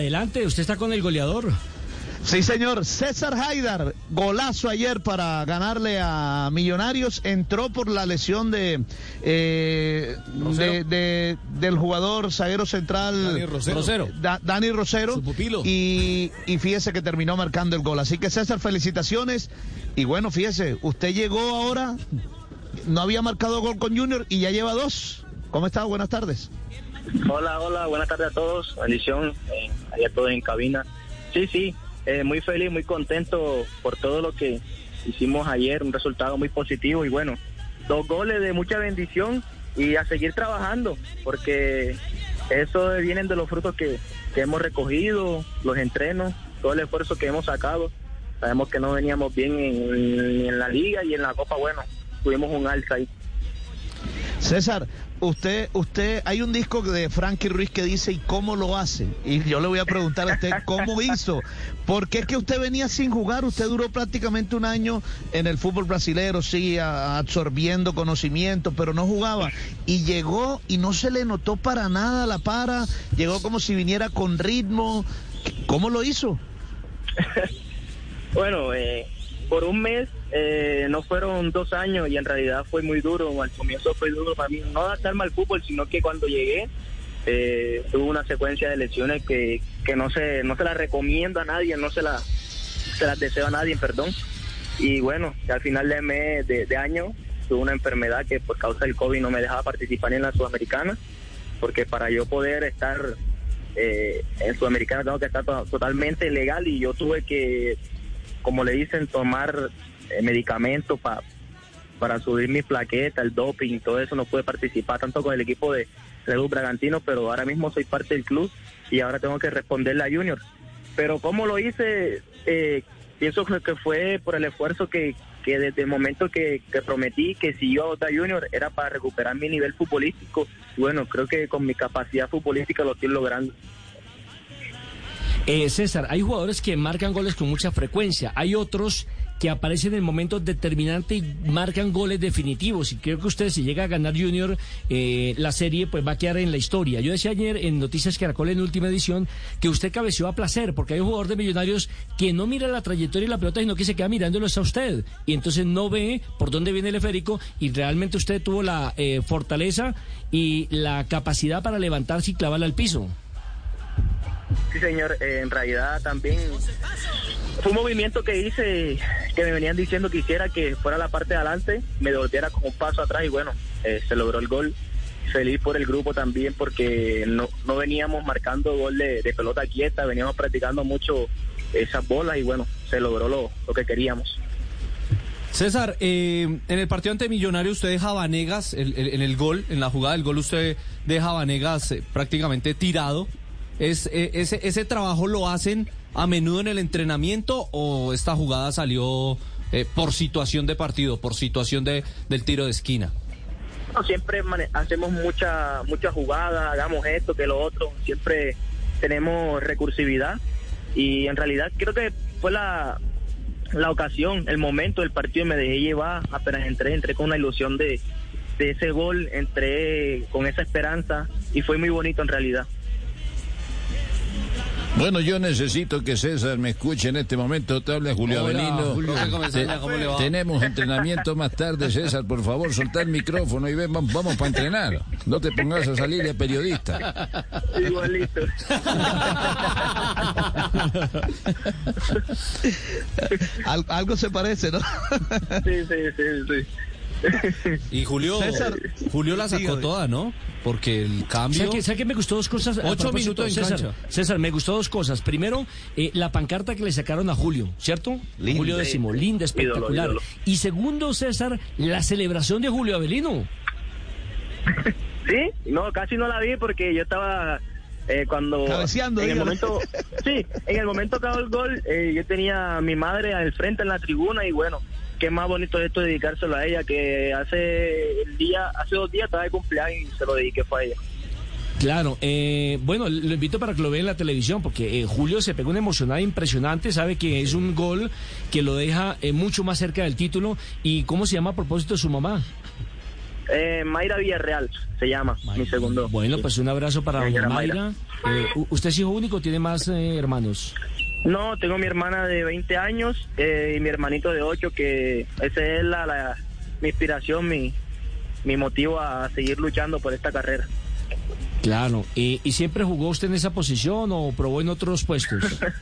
Adelante, usted está con el goleador. Sí, señor. César Haidar, golazo ayer para ganarle a Millonarios. Entró por la lesión de, eh, de- de- del jugador zaguero central Dani Rosero. Da- Dani Rosero. Su pupilo. Y, y fíjese que terminó marcando el gol. Así que César, felicitaciones. Y bueno, fíjese, usted llegó ahora, no había marcado gol con Junior y ya lleva dos. ¿Cómo está? Buenas tardes. Hola, hola, buenas tardes a todos. Bendición, eh, allá todos en cabina. Sí, sí, eh, muy feliz, muy contento por todo lo que hicimos ayer, un resultado muy positivo y bueno, dos goles de mucha bendición y a seguir trabajando, porque eso vienen de los frutos que, que hemos recogido, los entrenos, todo el esfuerzo que hemos sacado. Sabemos que no veníamos bien en, en la liga y en la Copa, bueno, tuvimos un alza ahí. César, usted, usted, hay un disco de Frankie Ruiz que dice ¿y cómo lo hace? Y yo le voy a preguntar a usted cómo hizo. Porque es que usted venía sin jugar, usted duró prácticamente un año en el fútbol brasilero, sí, a- absorbiendo conocimiento, pero no jugaba. Y llegó y no se le notó para nada la para, llegó como si viniera con ritmo. ¿Cómo lo hizo? Bueno, eh, por un mes eh, no fueron dos años y en realidad fue muy duro. Al comienzo fue duro para mí, no adaptarme al fútbol, sino que cuando llegué eh, tuve una secuencia de lesiones que, que no se no se la recomiendo a nadie, no se la se las deseo a nadie, perdón. Y bueno, al final de mes de, año tuve una enfermedad que por causa del COVID no me dejaba participar en la Sudamericana, porque para yo poder estar eh, en Sudamericana tengo que estar to- totalmente legal y yo tuve que, como le dicen, tomar eh, medicamentos pa- para subir mis plaquetas, el doping, todo eso, no pude participar tanto con el equipo de Red Bull Bragantino, pero ahora mismo soy parte del club y ahora tengo que responderle a Junior. Pero cómo lo hice, eh, pienso que fue por el esfuerzo que, que desde el momento que, que prometí que si iba a Junior era para recuperar mi nivel futbolístico. Bueno, creo que con mi capacidad futbolística lo estoy logrando. Eh, César, hay jugadores que marcan goles con mucha frecuencia, hay otros que aparecen en momentos determinantes y marcan goles definitivos. Y creo que usted, si llega a ganar Junior eh, la serie, pues va a quedar en la historia. Yo decía ayer en Noticias Caracol en última edición que usted cabeció a placer, porque hay un jugador de Millonarios que no mira la trayectoria y la pelota, sino que se queda mirándolo a usted. Y entonces no ve por dónde viene el esférico y realmente usted tuvo la eh, fortaleza y la capacidad para levantarse y clavarla al piso. Sí, señor, eh, en realidad también fue un movimiento que hice, que me venían diciendo que hiciera que fuera la parte de adelante, me devolviera como un paso atrás y bueno, eh, se logró el gol. Feliz por el grupo también porque no, no veníamos marcando gol de, pelota quieta, veníamos practicando mucho esas bolas y bueno, se logró lo, lo que queríamos. César, eh, en el partido ante Millonarios usted deja a en el gol, en la jugada del gol usted deja a Vanegas eh, prácticamente tirado. ¿Es, eh, ese, ¿Ese trabajo lo hacen a menudo en el entrenamiento o esta jugada salió eh, por situación de partido, por situación de, del tiro de esquina? No, siempre hacemos mucha mucha jugada, hagamos esto, que lo otro, siempre tenemos recursividad y en realidad creo que fue la, la ocasión, el momento del partido me dejé llevar, apenas entré, entré con una ilusión de, de ese gol, entré con esa esperanza y fue muy bonito en realidad. Bueno, yo necesito que César me escuche en este momento. Te habla Julio Hola, Avelino. Tenemos entrenamiento más tarde, César. Por favor, soltá el micrófono y ven, vamos, vamos para entrenar. No te pongas a salir de periodista. Igualito. Al- algo se parece, ¿no? Sí, sí, sí, sí. Y Julio, César, Julio la sacó dígame. toda, ¿no? Porque el cambio... ¿Sabe que, sabe que me gustó dos cosas? Ocho minutos en César, cancha. César, me gustó dos cosas. Primero, eh, la pancarta que le sacaron a Julio, ¿cierto? Linda. Julio décimo, linda, espectacular. Ídolo, ídolo. Y segundo, César, la celebración de Julio Avelino. Sí, no, casi no la vi porque yo estaba Eh, cuando Cabeceando, en el momento, sí, en el momento que hago el gol, eh, yo tenía a mi madre al frente en la tribuna y bueno, qué más bonito es esto de dedicárselo a ella, que hace el día, hace dos días estaba de cumpleaños y se lo dediqué fue a ella. Claro, eh, bueno, lo invito para que lo vea en la televisión, porque eh, Julio se pegó una emocionada impresionante, sabe que es un gol que lo deja eh, mucho más cerca del título. ¿Y cómo se llama a propósito de su mamá? Eh, Mayra Villarreal se llama, mi segundo. Bueno, pues un abrazo para Señora Mayra. Eh, ¿Usted es hijo único o tiene más hermanos? No, tengo mi hermana de 20 años eh, y mi hermanito de 8, que esa es la, la- mi inspiración, mi, mi motivo a seguir luchando por esta carrera. Claro. ¿Y, y siempre jugó usted en esa posición o probó en otros puestos?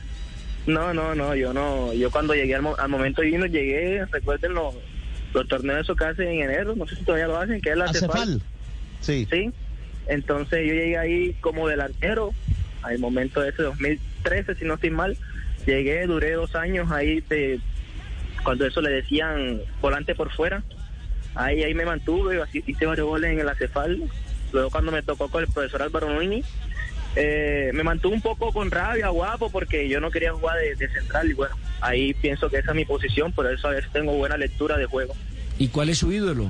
No, no, no, yo no. Yo cuando llegué al, mo- al momento divino, llegué, recuerden los, los torneos que hacen en enero, no sé si todavía lo hacen, que es la ¿Hace Cefal. fal? Sí. Sí, entonces yo llegué ahí como delantero, al momento de ese 2013, si no estoy mal, llegué, duré dos años ahí de cuando eso le decían volante por fuera, ahí ahí me mantuve, hice varios goles en el ACEFAL, luego cuando me tocó con el profesor Álvaro Nuini, eh, me mantuve un poco con rabia, guapo, porque yo no quería jugar de, de central y bueno, ahí pienso que esa es mi posición, por eso a veces tengo buena lectura de juego. ¿Y cuál es su ídolo?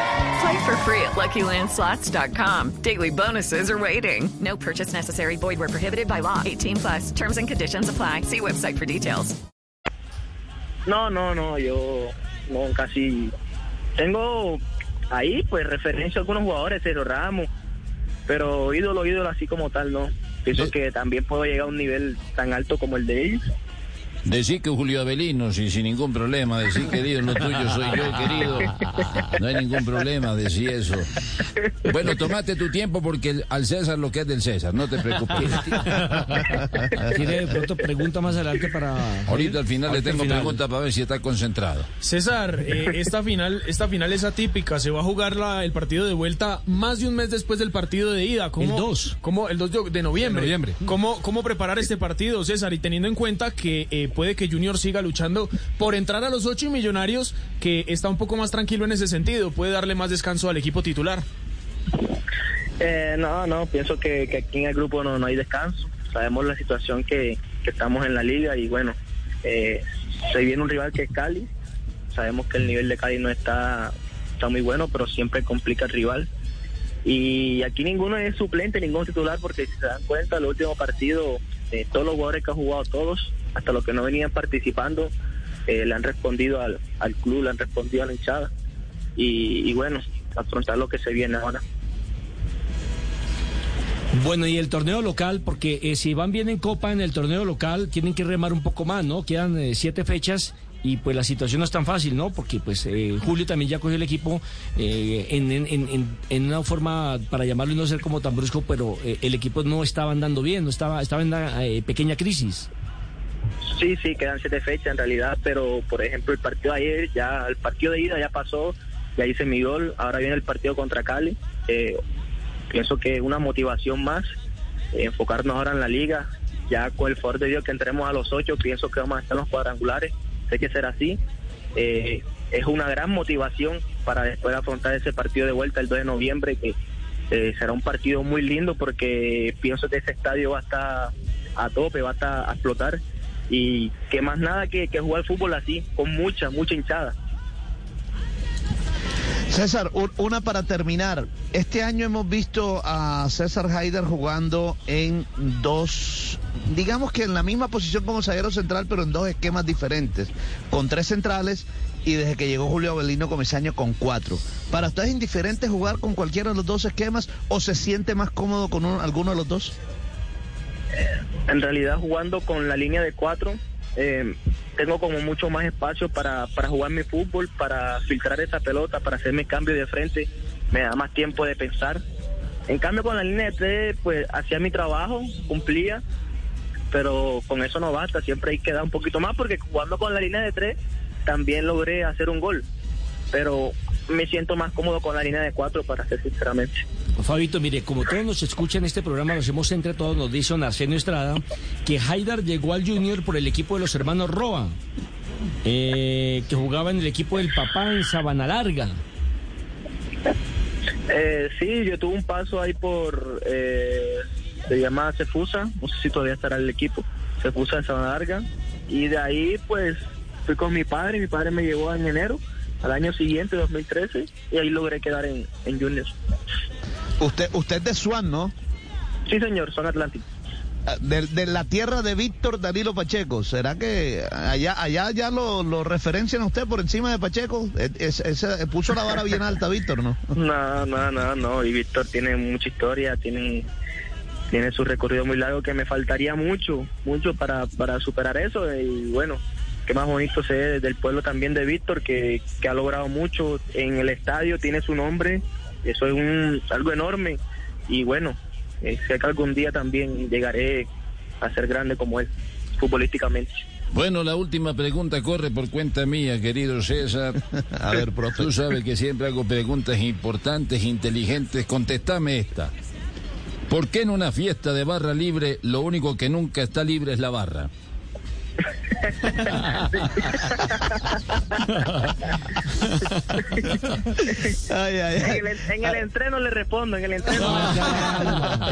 Play for free at LuckyLandSlots.com. Daily bonuses are waiting. No purchase necessary. Void where prohibited by law. 18 plus. Terms and conditions apply. See website for details. No, no, no, yo no casi tengo ahí pues referencia a algunos jugadores, Cero Ramos, pero ídolo, ídolo así como tal, no. Pienso que también puedo llegar a un nivel tan alto como el de ellos. Decir que Julio Avelino, sí, sin ningún problema. Decir que Dios lo tuyo soy yo, querido. No hay ningún problema, decir eso. Bueno, tomate tu tiempo porque el- al César lo que es del César, no te preocupes. ¿Tiene de pronto pregunta más adelante para... Ahorita al final le Ahorita tengo final. pregunta para ver si está concentrado. César, eh, esta final, esta final es atípica. Se va a jugar la- el partido de vuelta más de un mes después del partido de ida. ¿Cómo, El 2. ¿cómo, el 2 de, de noviembre. De noviembre. ¿Cómo, ¿Cómo preparar este partido, César? Y teniendo en cuenta que eh, puede que Junior siga luchando por entrar a los ocho millonarios, que está un poco más tranquilo en ese sentido, puede darle más descanso al equipo titular. Eh, no, no, pienso que, que aquí en el grupo no, no hay descanso. Sabemos la situación que, que estamos en la liga y bueno, eh, se viene un rival que es Cali. Sabemos que el nivel de Cali no está, está muy bueno, pero siempre complica el rival. Y aquí ninguno es suplente, ningún titular, porque si se dan cuenta, el último partido, eh, todos los jugadores que han jugado, todos, hasta los que no venían participando, eh, le han respondido al, al club, le han respondido a la hinchada. Y, bueno, afrontar lo que se viene ahora. Bueno, y el torneo local, porque eh, si van bien en Copa, en el torneo local tienen que remar un poco más, ¿no? Quedan eh, siete fechas y pues la situación no es tan fácil, ¿no? Porque pues eh, Julio también ya cogió el equipo en, en- en- en una forma, para llamarlo y no ser como tan brusco, pero el equipo no estaba andando bien, no estaba, estaba en una pequeña crisis. Sí, sí, quedan siete fechas en realidad, pero por ejemplo el partido de ayer, ya el partido de ida ya pasó, ya hice mi gol, ahora viene el partido contra Cali. Eh, pienso que es una motivación más, eh, enfocarnos ahora en la liga, ya con el favor de Dios que entremos a los ocho, pienso que vamos a estar en los cuadrangulares, sé que será así. Eh, es una gran motivación para después afrontar ese partido de vuelta el 2 de noviembre, que eh, será un partido muy lindo porque pienso que ese estadio va a estar a tope, va a estar a explotar y que más nada que, que jugar fútbol así, con mucha, mucha hinchada. César, un- una para terminar. Este año hemos visto a César Haider jugando en dos, digamos que en la misma posición como zaguero central, pero en dos esquemas diferentes, con tres centrales y desde que llegó Julio Avelino Comesaño con cuatro. ¿Para usted es indiferente jugar con cualquiera de los dos esquemas o se siente más cómodo con uno- alguno de los dos? En realidad jugando con la línea de cuatro, eh, tengo como mucho más espacio para, para jugar mi fútbol, para filtrar esa pelota, para hacer mi cambio de frente, me da más tiempo de pensar. En cambio con la línea de tres, pues hacía mi trabajo, cumplía, pero con eso no basta, siempre hay que dar un poquito más porque jugando con la línea de tres también logré hacer un gol. Pero me siento más cómodo con la línea de cuatro, para ser sinceramente. Fabito, mire, como todos nos escuchan en este programa, nos hemos entre todos, nos dice Arsenio Estrada, que Haidar llegó al Junior por el equipo de los hermanos Roa, eh, que jugaba en el equipo del papá en Sabana Larga. Eh, sí, yo tuve un paso ahí por, eh, se llama Cefusa, no sé si todavía estará el equipo, Cefusa de Sabana Larga, y de ahí pues fui con mi padre, mi padre me llevó en enero, al año siguiente, 2013, y ahí logré quedar en, en Junior. Usted, usted es de Swan, ¿no? Sí, señor, son Atlántico. Ah, De, de la tierra de Víctor Danilo Pacheco. ¿Será que allá allá ya lo, lo referencian a usted por encima de Pacheco? Es, es- es- puso la vara bien alta, Víctor, ¿no? No, no, no, no. Y Víctor tiene mucha historia, tiene, tiene su recorrido muy largo que me faltaría mucho, mucho para, para superar eso. Y bueno, qué más bonito ser del pueblo también de Víctor, que, que ha logrado mucho en el estadio, tiene su nombre. Eso es un, algo enorme. Y bueno, eh, sé que algún día también llegaré a ser grande como él, futbolísticamente. Bueno, la última pregunta corre por cuenta mía, querido César. A ver, profe. Tú sabes que siempre hago preguntas importantes, inteligentes. Contestame esta. ¿Por qué en una fiesta de barra libre lo único que nunca está libre es la barra? Ay, ay, ay. En el, en el entreno le respondo, en el entreno.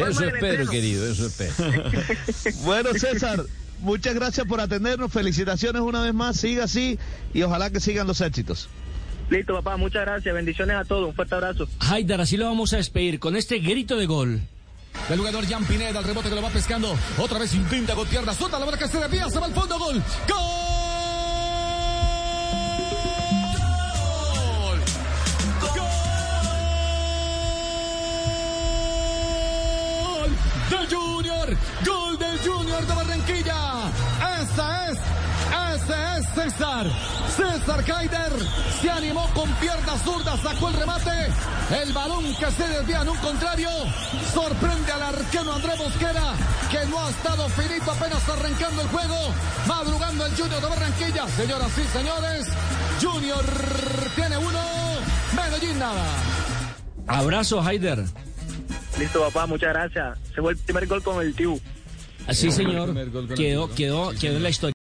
Eso espero, entreno. querido, eso espero. Bueno, César, muchas gracias por atendernos. Felicitaciones una vez más. Siga así y ojalá que sigan los éxitos. Listo, papá, muchas gracias. Bendiciones a todos. Un fuerte abrazo. Haidar, así lo vamos a despedir con este grito de gol. El jugador Jan Pineda, el rebote que lo va pescando. Otra vez intenta con pierna suelta, la bola que se desvía, se va al fondo, gol. ¡Gol! Del Junior, gol del Junior de Barranquilla. Es, ese es César. César Haider se animó con pierna zurda, sacó el remate. El balón que se desvía en un contrario. Sorprende al arquero André Mosquera, que no ha estado finito apenas arrancando el juego. Madrugando el Junior de Barranquilla. Señoras y señores, Junior tiene uno, Medellín nada. Abrazo, Haider. Listo, papá, muchas gracias. Se fue el primer gol con el Tiu. Así, señor. Quedó, quedó, quedó en la historia.